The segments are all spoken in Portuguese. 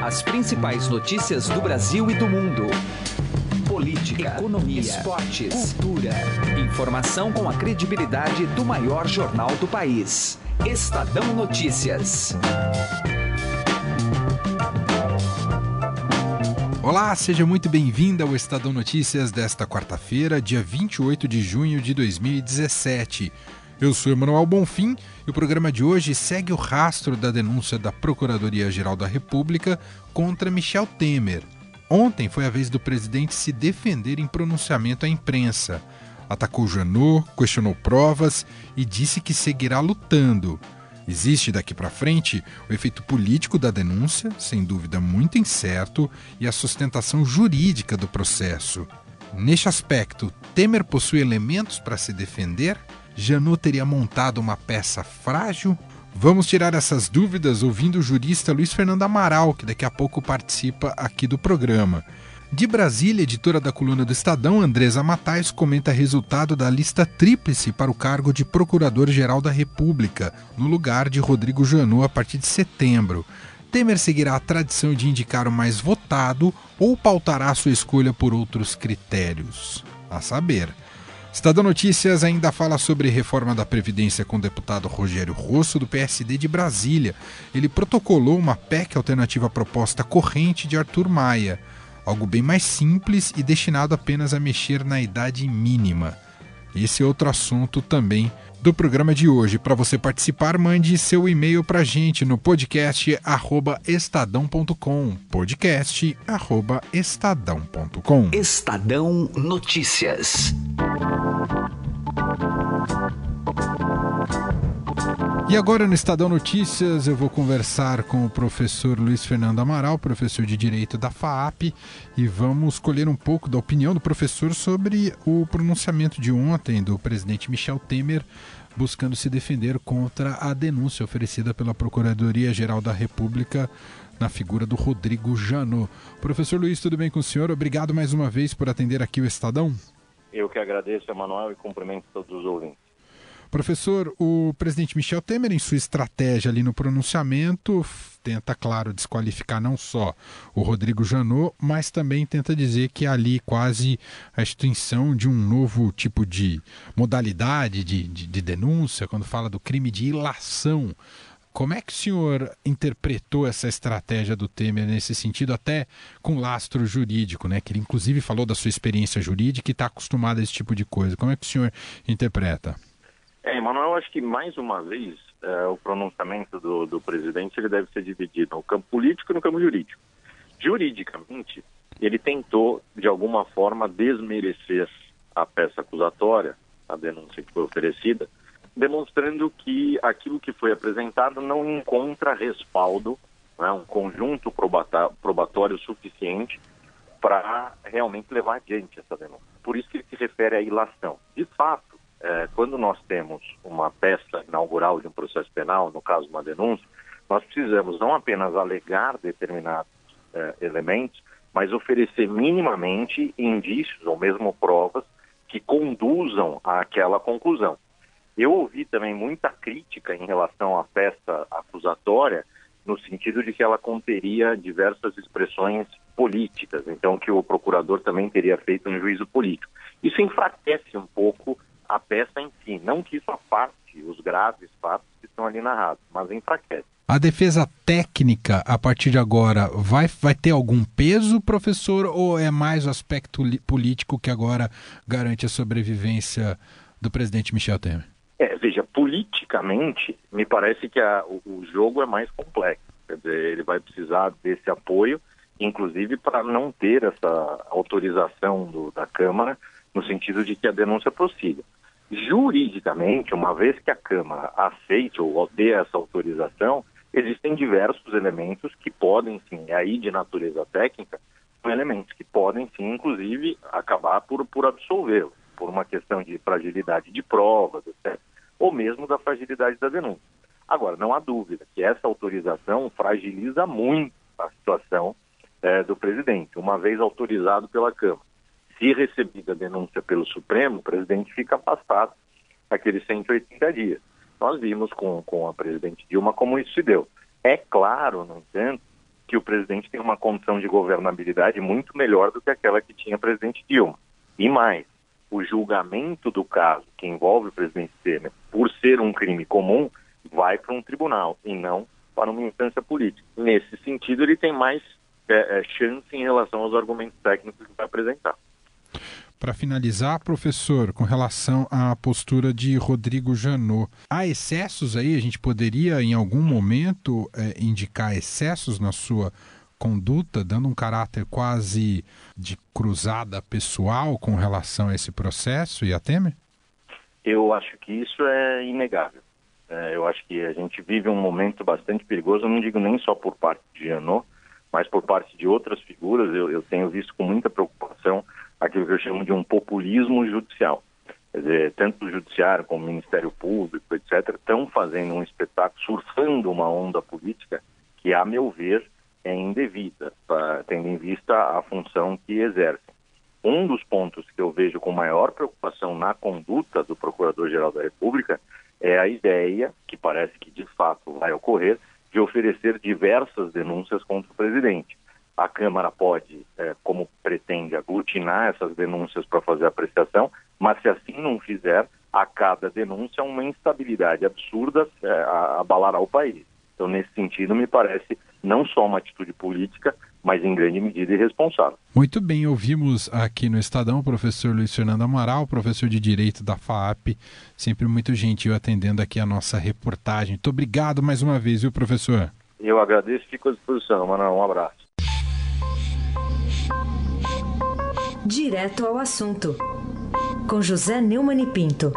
As principais notícias do Brasil e do mundo. Política, economia, esportes, cultura. Informação com a credibilidade do maior jornal do país. Estadão Notícias. Olá, seja muito bem-vindo ao Estadão Notícias desta quarta-feira, dia 28 de junho de 2017. Eu sou Emanuel Bonfim e o programa de hoje segue o rastro da denúncia da Procuradoria-Geral da República contra Michel Temer. Ontem foi a vez do presidente se defender em pronunciamento à imprensa. Atacou Janot, questionou provas e disse que seguirá lutando. Existe daqui para frente o efeito político da denúncia, sem dúvida muito incerto, e a sustentação jurídica do processo. Neste aspecto, Temer possui elementos para se defender? Janot teria montado uma peça frágil? Vamos tirar essas dúvidas ouvindo o jurista Luiz Fernando Amaral, que daqui a pouco participa aqui do programa. De Brasília, editora da coluna do Estadão, Andresa Matais, comenta resultado da lista tríplice para o cargo de Procurador-Geral da República, no lugar de Rodrigo Janot a partir de setembro. Temer seguirá a tradição de indicar o mais votado ou pautará sua escolha por outros critérios? A saber. Estadão Notícias ainda fala sobre reforma da Previdência com o deputado Rogério Rosso, do PSD de Brasília. Ele protocolou uma PEC alternativa à proposta corrente de Arthur Maia, algo bem mais simples e destinado apenas a mexer na idade mínima. Esse é outro assunto também do programa de hoje. Para você participar, mande seu e-mail para a gente no podcast estadão.com. Podcast estadão.com. Estadão Notícias. E agora no Estadão Notícias eu vou conversar com o professor Luiz Fernando Amaral, professor de Direito da FAAP, e vamos colher um pouco da opinião do professor sobre o pronunciamento de ontem do presidente Michel Temer buscando se defender contra a denúncia oferecida pela Procuradoria-Geral da República na figura do Rodrigo Janot. Professor Luiz, tudo bem com o senhor? Obrigado mais uma vez por atender aqui o Estadão. Eu que agradeço, Emanuel, e cumprimento todos os ouvintes. Professor, o presidente Michel Temer, em sua estratégia ali no pronunciamento, tenta, claro, desqualificar não só o Rodrigo Janot, mas também tenta dizer que é ali quase a extinção de um novo tipo de modalidade de, de, de denúncia, quando fala do crime de ilação. Como é que o senhor interpretou essa estratégia do Temer nesse sentido, até com lastro jurídico, né? Que ele inclusive falou da sua experiência jurídica e está acostumado a esse tipo de coisa. Como é que o senhor interpreta? É, Emanuel, acho que mais uma vez é, o pronunciamento do, do presidente ele deve ser dividido no campo político e no campo jurídico. Juridicamente, ele tentou, de alguma forma, desmerecer a peça acusatória, a denúncia que foi oferecida, demonstrando que aquilo que foi apresentado não encontra respaldo, né, um conjunto probatório suficiente para realmente levar adiante essa denúncia. Por isso que ele se refere à ilação. De fato, é, quando nós temos uma peça inaugural de um processo penal, no caso uma denúncia, nós precisamos não apenas alegar determinados é, elementos, mas oferecer minimamente indícios ou mesmo provas que conduzam àquela conclusão. Eu ouvi também muita crítica em relação à peça acusatória, no sentido de que ela conteria diversas expressões políticas, então que o procurador também teria feito um juízo político. Isso enfraquece um pouco a peça em si. Não que isso aparte os graves fatos que estão ali narrados, mas enfraquece. A defesa técnica, a partir de agora, vai, vai ter algum peso, professor, ou é mais o aspecto político que agora garante a sobrevivência do presidente Michel Temer? É, veja, politicamente, me parece que a, o, o jogo é mais complexo. Quer dizer, ele vai precisar desse apoio, inclusive para não ter essa autorização do, da Câmara, no sentido de que a denúncia prossiga. Juridicamente, uma vez que a Câmara aceite ou dê essa autorização, existem diversos elementos que podem sim, aí de natureza técnica, são elementos que podem sim, inclusive, acabar por, por absolvê-lo, por uma questão de fragilidade de provas, etc., ou mesmo da fragilidade da denúncia. Agora, não há dúvida que essa autorização fragiliza muito a situação é, do presidente, uma vez autorizado pela Câmara se recebida a denúncia pelo Supremo, o presidente fica afastado aqueles 180 dias. Nós vimos com, com a presidente Dilma como isso se deu. É claro, no entanto, que o presidente tem uma condição de governabilidade muito melhor do que aquela que tinha o presidente Dilma. E mais, o julgamento do caso que envolve o presidente Temer, por ser um crime comum, vai para um tribunal e não para uma instância política. Nesse sentido, ele tem mais é, é, chance em relação aos argumentos técnicos que vai apresentar. Para finalizar, professor, com relação à postura de Rodrigo Janot, há excessos aí? A gente poderia, em algum momento, é, indicar excessos na sua conduta, dando um caráter quase de cruzada pessoal com relação a esse processo e a Temer? Eu acho que isso é inegável. É, eu acho que a gente vive um momento bastante perigoso, eu não digo nem só por parte de Janot, mas por parte de outras figuras. Eu, eu tenho visto com muita preocupação aquilo que eu chamo de um populismo judicial. Quer dizer, tanto o Judiciário como o Ministério Público, etc., estão fazendo um espetáculo, surfando uma onda política que, a meu ver, é indevida, pra, tendo em vista a função que exercem. Um dos pontos que eu vejo com maior preocupação na conduta do Procurador-Geral da República é a ideia, que parece que de fato vai ocorrer, de oferecer diversas denúncias contra o presidente. A Câmara pode, é, como pretende, aglutinar essas denúncias para fazer apreciação, mas se assim não fizer, a cada denúncia uma instabilidade absurda é, abalará o país. Então, nesse sentido, me parece não só uma atitude política, mas em grande medida irresponsável. Muito bem, ouvimos aqui no Estadão o professor Luiz Fernando Amaral, professor de Direito da FAAP, sempre muito gentil atendendo aqui a nossa reportagem. Muito obrigado mais uma vez, viu, professor? Eu agradeço e fico à disposição, Manuel. Um abraço. Direto ao assunto, com José Neumann e Pinto.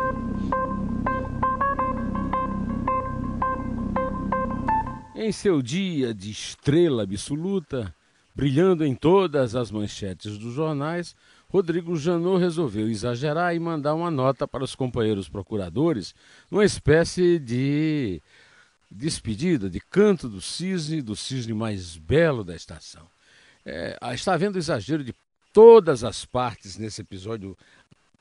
Em seu dia de estrela absoluta, brilhando em todas as manchetes dos jornais, Rodrigo Janot resolveu exagerar e mandar uma nota para os companheiros procuradores, uma espécie de despedida, de canto do cisne, do cisne mais belo da estação. É, está havendo exagero de todas as partes nesse episódio,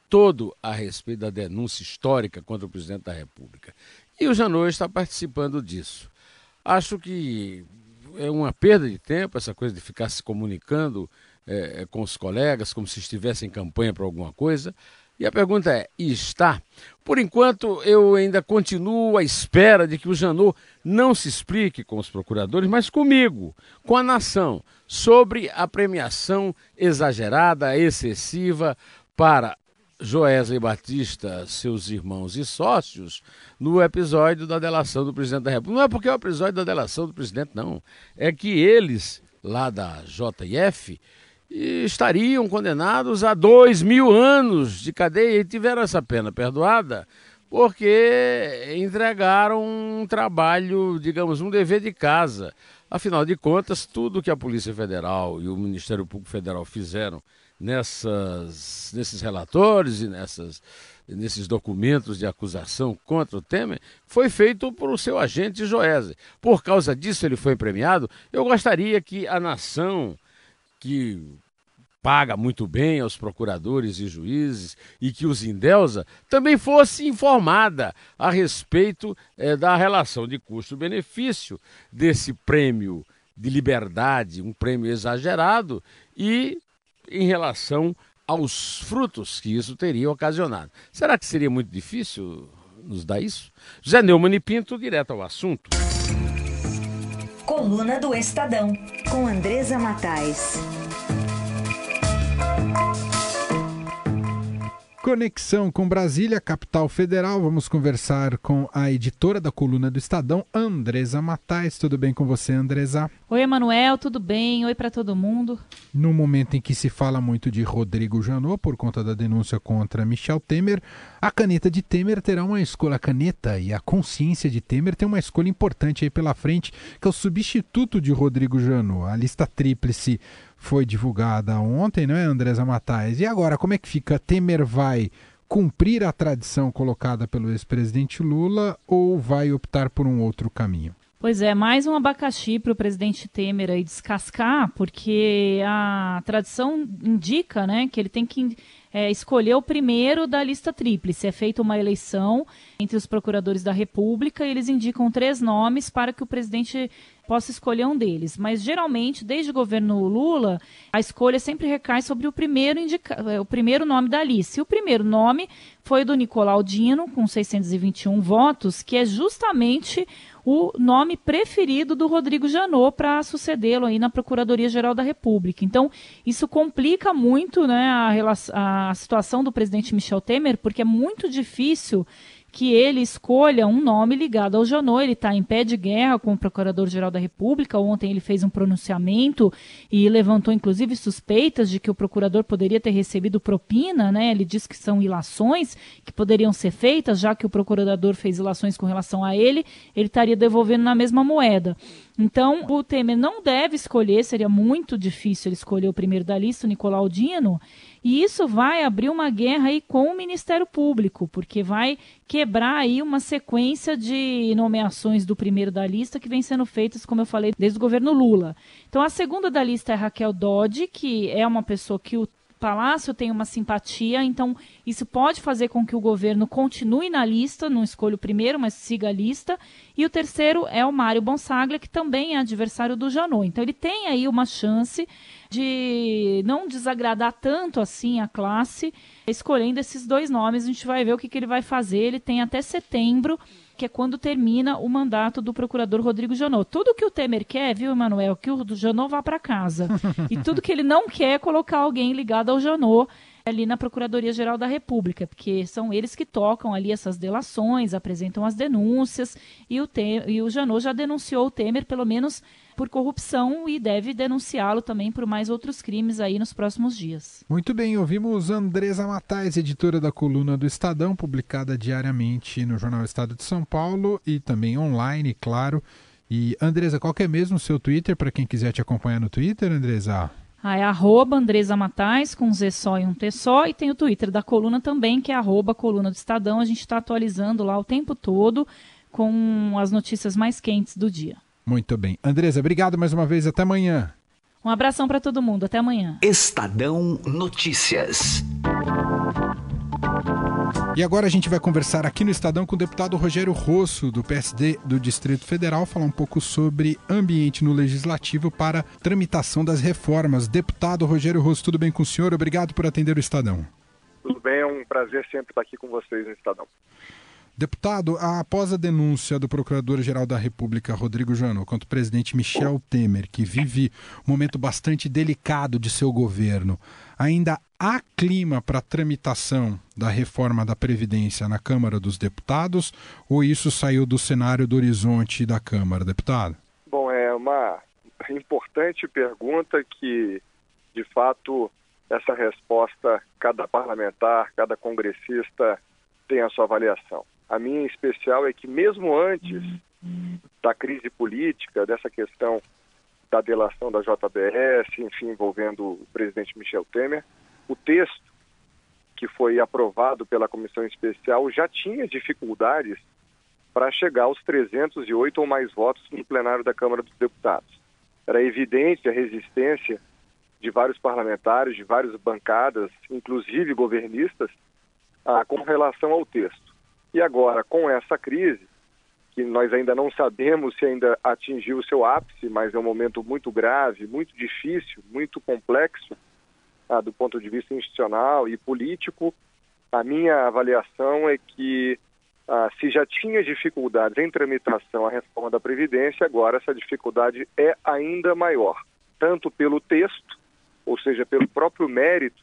todo a respeito da denúncia histórica contra o presidente da República. E o Janot está participando disso. Acho que é uma perda de tempo essa coisa de ficar se comunicando é, com os colegas como se estivesse em campanha para alguma coisa. E a pergunta é: está? Por enquanto, eu ainda continuo à espera de que o Janot não se explique com os procuradores, mas comigo, com a nação, sobre a premiação exagerada, excessiva para Joesley Batista, seus irmãos e sócios, no episódio da delação do presidente da República. Não é porque é o episódio da delação do presidente, não. É que eles, lá da JF, estariam condenados a dois mil anos de cadeia e tiveram essa pena perdoada porque entregaram um trabalho, digamos, um dever de casa. Afinal de contas, tudo que a Polícia Federal e o Ministério Público Federal fizeram nessas, nesses relatórios e nessas, nesses documentos de acusação contra o Temer foi feito por seu agente Joese. Por causa disso ele foi premiado. Eu gostaria que a nação que paga muito bem aos procuradores e juízes e que os endeusa também fosse informada a respeito é, da relação de custo-benefício desse prêmio de liberdade, um prêmio exagerado, e em relação aos frutos que isso teria ocasionado. Será que seria muito difícil nos dar isso? José Neumann e Pinto, direto ao assunto. Coluna do Estadão, com Andresa Matais. Conexão com Brasília, capital federal. Vamos conversar com a editora da coluna do Estadão, Andresa Matais. Tudo bem com você, Andresa? Oi, Emanuel, tudo bem? Oi para todo mundo. No momento em que se fala muito de Rodrigo Janot por conta da denúncia contra Michel Temer, a caneta de Temer terá uma escolha. A caneta e a consciência de Temer tem uma escolha importante aí pela frente, que é o substituto de Rodrigo Janot. A lista tríplice foi divulgada ontem, não é, Andresa Matais? E agora, como é que fica? Temer vai cumprir a tradição colocada pelo ex-presidente Lula ou vai optar por um outro caminho? Pois é, mais um abacaxi para o presidente Temer aí descascar, porque a tradição indica né, que ele tem que é, escolher o primeiro da lista tríplice. É feita uma eleição entre os procuradores da República e eles indicam três nomes para que o presidente possa escolher um deles. Mas geralmente, desde o governo Lula, a escolha sempre recai sobre o primeiro, indica... É, o primeiro nome da lista. E o primeiro nome foi do Nicolau Dino, com 621 votos, que é justamente o nome preferido do Rodrigo Janot para sucedê-lo aí na Procuradoria-Geral da República. Então, isso complica muito né, a, a situação do presidente Michel Temer, porque é muito difícil que ele escolha um nome ligado ao Janot. Ele está em pé de guerra com o Procurador-Geral da República. Ontem ele fez um pronunciamento e levantou, inclusive, suspeitas de que o procurador poderia ter recebido propina. Né? Ele diz que são ilações que poderiam ser feitas, já que o procurador fez ilações com relação a ele, ele estaria devolvendo na mesma moeda. Então, o Temer não deve escolher, seria muito difícil ele escolher o primeiro da lista, o Nicolau Dino, e isso vai abrir uma guerra aí com o Ministério Público, porque vai quebrar aí uma sequência de nomeações do primeiro da lista que vem sendo feitas, como eu falei, desde o governo Lula. Então, a segunda da lista é Raquel Dodge, que é uma pessoa que o Palácio tem uma simpatia, então isso pode fazer com que o governo continue na lista, não escolha o primeiro, mas siga a lista. E o terceiro é o Mário Bonsaglia, que também é adversário do Janot. Então ele tem aí uma chance de não desagradar tanto assim a classe, escolhendo esses dois nomes. A gente vai ver o que, que ele vai fazer. Ele tem até setembro que é quando termina o mandato do procurador Rodrigo Janot. Tudo que o Temer quer, viu, Emanuel, que o Janot vá para casa. e tudo que ele não quer é colocar alguém ligado ao Janot ali na Procuradoria-Geral da República, porque são eles que tocam ali essas delações, apresentam as denúncias, e o, Tem e o Janot já denunciou o Temer, pelo menos por corrupção e deve denunciá-lo também por mais outros crimes aí nos próximos dias. Muito bem, ouvimos Andresa Matais, editora da coluna do Estadão, publicada diariamente no Jornal Estado de São Paulo e também online, claro. E Andresa, qual é mesmo o seu Twitter para quem quiser te acompanhar no Twitter, Andresa? Ah, é arroba Andresa Matais, com um Z só e um T só, e tem o Twitter da coluna também, que é arroba coluna do Estadão. A gente está atualizando lá o tempo todo com as notícias mais quentes do dia. Muito bem. Andresa, obrigado mais uma vez. Até amanhã. Um abração para todo mundo. Até amanhã. Estadão Notícias. E agora a gente vai conversar aqui no Estadão com o deputado Rogério Rosso, do PSD do Distrito Federal, falar um pouco sobre ambiente no Legislativo para tramitação das reformas. Deputado Rogério Rosso, tudo bem com o senhor? Obrigado por atender o Estadão. Tudo bem, é um prazer sempre estar aqui com vocês no Estadão. Deputado, após a denúncia do Procurador-Geral da República, Rodrigo Janot, contra o presidente Michel Temer, que vive um momento bastante delicado de seu governo, ainda há clima para tramitação da reforma da Previdência na Câmara dos Deputados ou isso saiu do cenário do horizonte da Câmara, deputado? Bom, é uma importante pergunta que, de fato, essa resposta, cada parlamentar, cada congressista tem a sua avaliação. A minha em especial é que mesmo antes da crise política, dessa questão da delação da JBS, enfim, envolvendo o presidente Michel Temer, o texto que foi aprovado pela comissão especial já tinha dificuldades para chegar aos 308 ou mais votos no plenário da Câmara dos Deputados. Era evidente a resistência de vários parlamentares, de várias bancadas, inclusive governistas, com relação ao texto. E agora, com essa crise, que nós ainda não sabemos se ainda atingiu o seu ápice, mas é um momento muito grave, muito difícil, muito complexo ah, do ponto de vista institucional e político, a minha avaliação é que ah, se já tinha dificuldades em tramitação a reforma da Previdência, agora essa dificuldade é ainda maior, tanto pelo texto, ou seja, pelo próprio mérito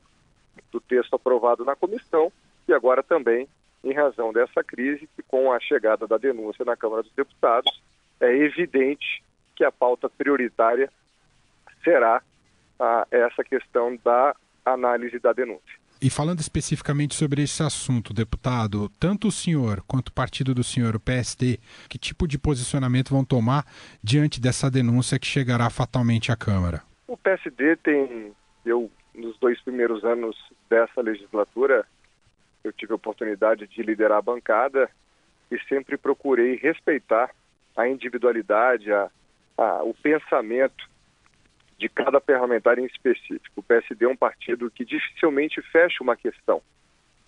do texto aprovado na comissão, e agora também em razão dessa crise, que com a chegada da denúncia na Câmara dos Deputados, é evidente que a pauta prioritária será ah, essa questão da análise da denúncia. E falando especificamente sobre esse assunto, deputado, tanto o senhor quanto o partido do senhor, o PSD, que tipo de posicionamento vão tomar diante dessa denúncia que chegará fatalmente à Câmara? O PSD tem, eu, nos dois primeiros anos dessa legislatura, eu tive a oportunidade de liderar a bancada e sempre procurei respeitar a individualidade, a, a, o pensamento de cada parlamentar em específico. O PSD é um partido que dificilmente fecha uma questão.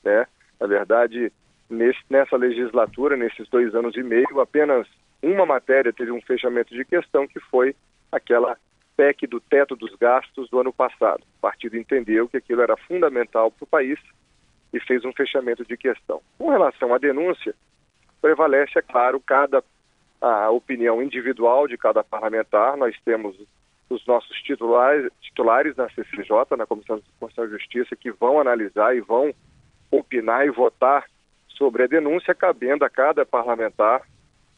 Né? Na verdade, nesse, nessa legislatura, nesses dois anos e meio, apenas uma matéria teve um fechamento de questão, que foi aquela PEC do teto dos gastos do ano passado. O partido entendeu que aquilo era fundamental para o país e fez um fechamento de questão. Com relação à denúncia, prevalece, é claro, cada a opinião individual de cada parlamentar. Nós temos os nossos titulares, titulares na CCJ, na Comissão de Constituição e Justiça, que vão analisar e vão opinar e votar sobre a denúncia, cabendo a cada parlamentar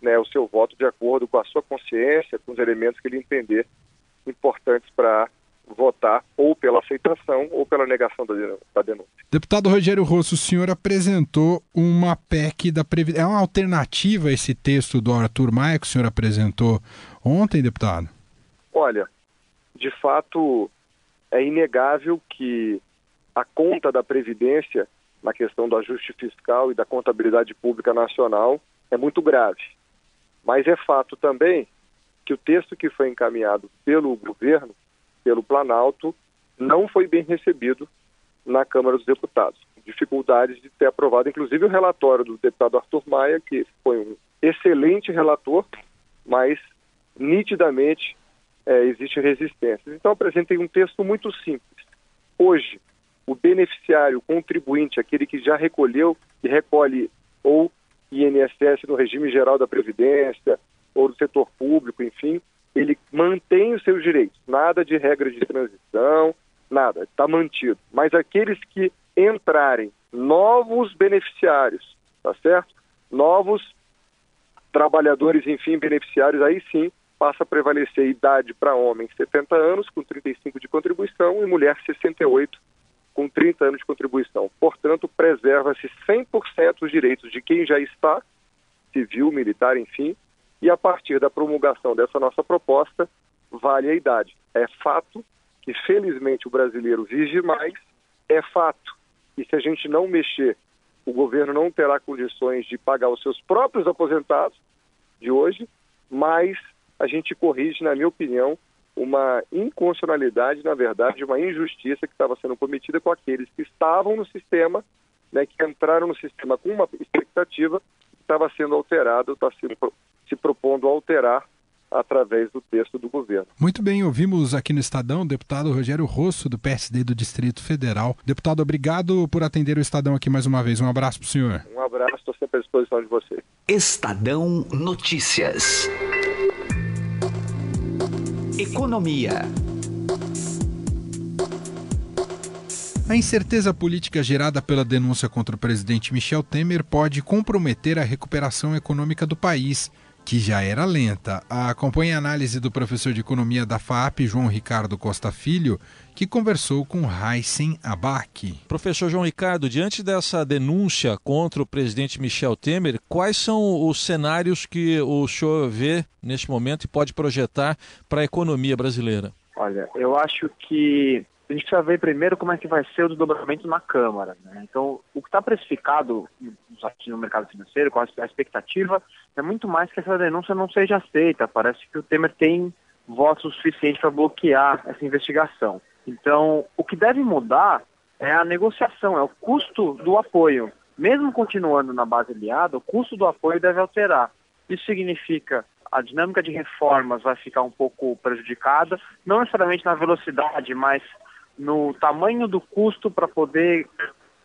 né, o seu voto de acordo com a sua consciência, com os elementos que ele entender importantes para votar ou pela aceitação ou pela negação da denúncia. Deputado Rogério Rosso, o senhor apresentou uma PEC da Previdência. É uma alternativa a esse texto do Arthur Maia que o senhor apresentou ontem, deputado? Olha, de fato, é inegável que a conta da Previdência, na questão do ajuste fiscal e da contabilidade pública nacional, é muito grave. Mas é fato também que o texto que foi encaminhado pelo governo pelo Planalto não foi bem recebido na Câmara dos Deputados. Dificuldades de ter aprovado, inclusive o relatório do deputado Arthur Maia, que foi um excelente relator, mas nitidamente é, existe resistência. Então apresentei um texto muito simples. Hoje, o beneficiário, o contribuinte, aquele que já recolheu e recolhe ou INSS no regime geral da Previdência, ou do setor público, enfim, ele mantém os seus direitos, nada de regra de transição, nada, está mantido. Mas aqueles que entrarem novos beneficiários, tá certo? Novos trabalhadores, enfim, beneficiários, aí sim passa a prevalecer idade para homem 70 anos com 35 de contribuição e mulher 68 com 30 anos de contribuição. Portanto, preserva-se 100% os direitos de quem já está, civil, militar, enfim, e a partir da promulgação dessa nossa proposta, vale a idade. É fato que, felizmente, o brasileiro vive mais, é fato que, se a gente não mexer, o governo não terá condições de pagar os seus próprios aposentados de hoje, mas a gente corrige, na minha opinião, uma inconstitucionalidade, na verdade, uma injustiça que estava sendo cometida com aqueles que estavam no sistema, né, que entraram no sistema com uma expectativa, estava sendo alterado, está sendo se propondo alterar através do texto do governo. Muito bem, ouvimos aqui no Estadão o deputado Rogério Rosso, do PSD do Distrito Federal. Deputado, obrigado por atender o Estadão aqui mais uma vez. Um abraço para o senhor. Um abraço, estou sempre à disposição de você. Estadão Notícias. Economia. A incerteza política gerada pela denúncia contra o presidente Michel Temer pode comprometer a recuperação econômica do país que já era lenta. Acompanhe a análise do professor de economia da FAP, João Ricardo Costa Filho, que conversou com Heisen Abac. Professor João Ricardo, diante dessa denúncia contra o presidente Michel Temer, quais são os cenários que o senhor vê neste momento e pode projetar para a economia brasileira? Olha, eu acho que a gente precisa ver primeiro como é que vai ser o desdobramento na Câmara. Né? Então, o que está precificado no mercado financeiro, com a expectativa, é muito mais que essa denúncia não seja aceita. Parece que o Temer tem votos suficientes para bloquear essa investigação. Então, o que deve mudar é a negociação, é o custo do apoio. Mesmo continuando na base aliada, o custo do apoio deve alterar. Isso significa a dinâmica de reformas vai ficar um pouco prejudicada, não necessariamente na velocidade, mas no tamanho do custo para poder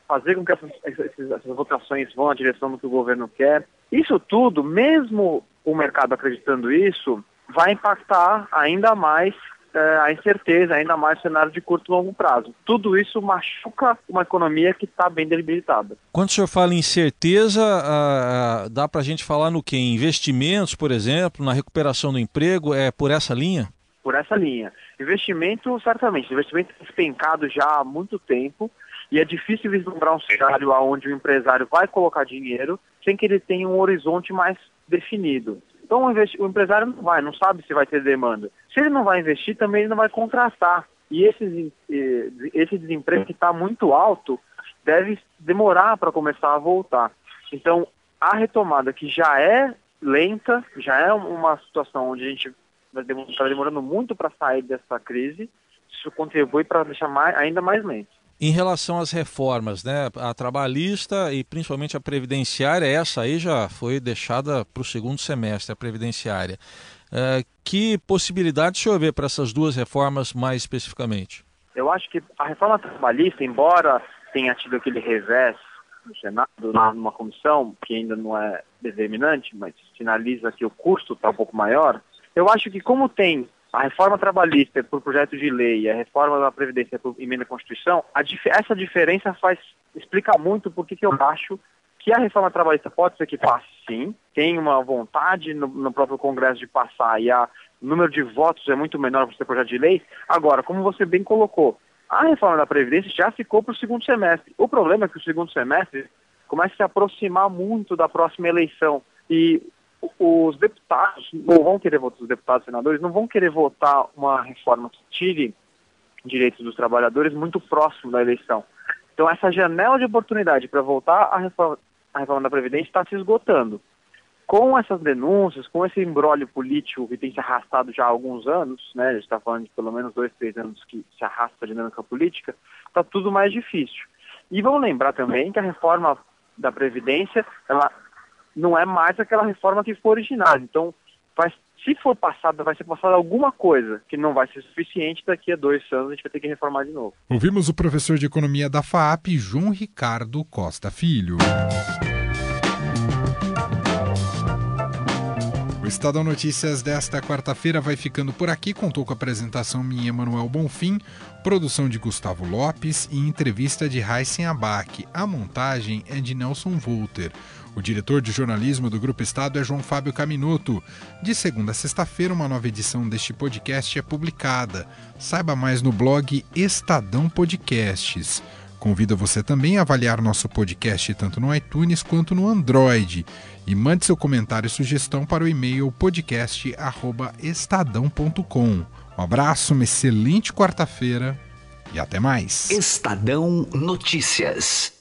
fazer com que essas, essas, votações vão na direção do que o governo quer. Isso tudo, mesmo o mercado acreditando isso, vai impactar ainda mais é, a incerteza, ainda mais o cenário de curto e longo prazo. Tudo isso machuca uma economia que está bem debilitada. Quando o senhor fala em incerteza, ah, dá para a gente falar no que? Investimentos, por exemplo, na recuperação do emprego, é por essa linha? Por essa linha. Investimento, certamente. Investimento despencado já há muito tempo e é difícil vislumbrar um cenário onde o empresário vai colocar dinheiro sem que ele tenha um horizonte mais definido. Então o, empresário não vai, não sabe se vai ter demanda. Se ele não vai investir, também ele não vai contratar. E esse, esse desemprego que está muito alto deve demorar para começar a voltar. Então, a retomada que já é lenta, já é uma situação onde a gente está demorando muito para sair dessa crise, isso contribui para deixar mais, ainda mais lento. Em relação às reformas, né, a trabalhista e principalmente a previdenciária, essa aí já foi deixada para o segundo semestre, a previdenciária. É, que possibilidade o senhor vê para essas duas reformas mais especificamente? Eu acho que a reforma trabalhista, embora tenha tido aquele revés no Senado, numa comissão, que ainda não é determinante, mas sinaliza que o custo está um pouco maior, eu acho que como tem a reforma trabalhista por projeto de lei e a reforma da Previdência por emenda à Constituição, dif essa diferença faz explica muito por que eu acho que a reforma trabalhista pode ser que passe sim, tem uma vontade no, no próprio Congresso de passar e a, o número de votos é muito menor para ser projeto de lei. Agora, como você bem colocou, a reforma da Previdência já ficou para o segundo semestre. O problema é que o segundo semestre começa a se aproximar muito da próxima eleição. E os deputados não vão querer votar, os deputados e senadores não vão querer votar uma reforma que tire direitos dos trabalhadores muito próximo da eleição. Então essa janela de oportunidade para voltar à reforma, à reforma da Previdência está se esgotando. Com essas denúncias, com esse embrólio político que tem se arrastado já há alguns anos, né, a gente está falando de pelo menos dois, três anos que se arrasta a dinâmica política, está tudo mais difícil. E vamos lembrar também que a reforma da Previdência, ela não é mais aquela reforma que foi originada. Então, vai, se for passada, vai ser passada alguma coisa que não vai ser suficiente. Daqui a dois anos a gente vai ter que reformar de novo. Ouvimos o professor de economia da FAP, João Ricardo Costa Filho. O Estadão Notícias desta quarta-feira vai ficando por aqui. Contou com a apresentação minha, Emanuel Bonfim, produção de Gustavo Lopes e entrevista de Heisen Abac. A montagem é de Nelson Volter. O diretor de jornalismo do Grupo Estado é João Fábio Caminuto. De segunda a sexta-feira, uma nova edição deste podcast é publicada. Saiba mais no blog Estadão Podcasts. Convido você também a avaliar nosso podcast tanto no iTunes quanto no Android. E mande seu comentário e sugestão para o e-mail podcast.estadão.com. Um abraço, uma excelente quarta-feira e até mais. Estadão Notícias.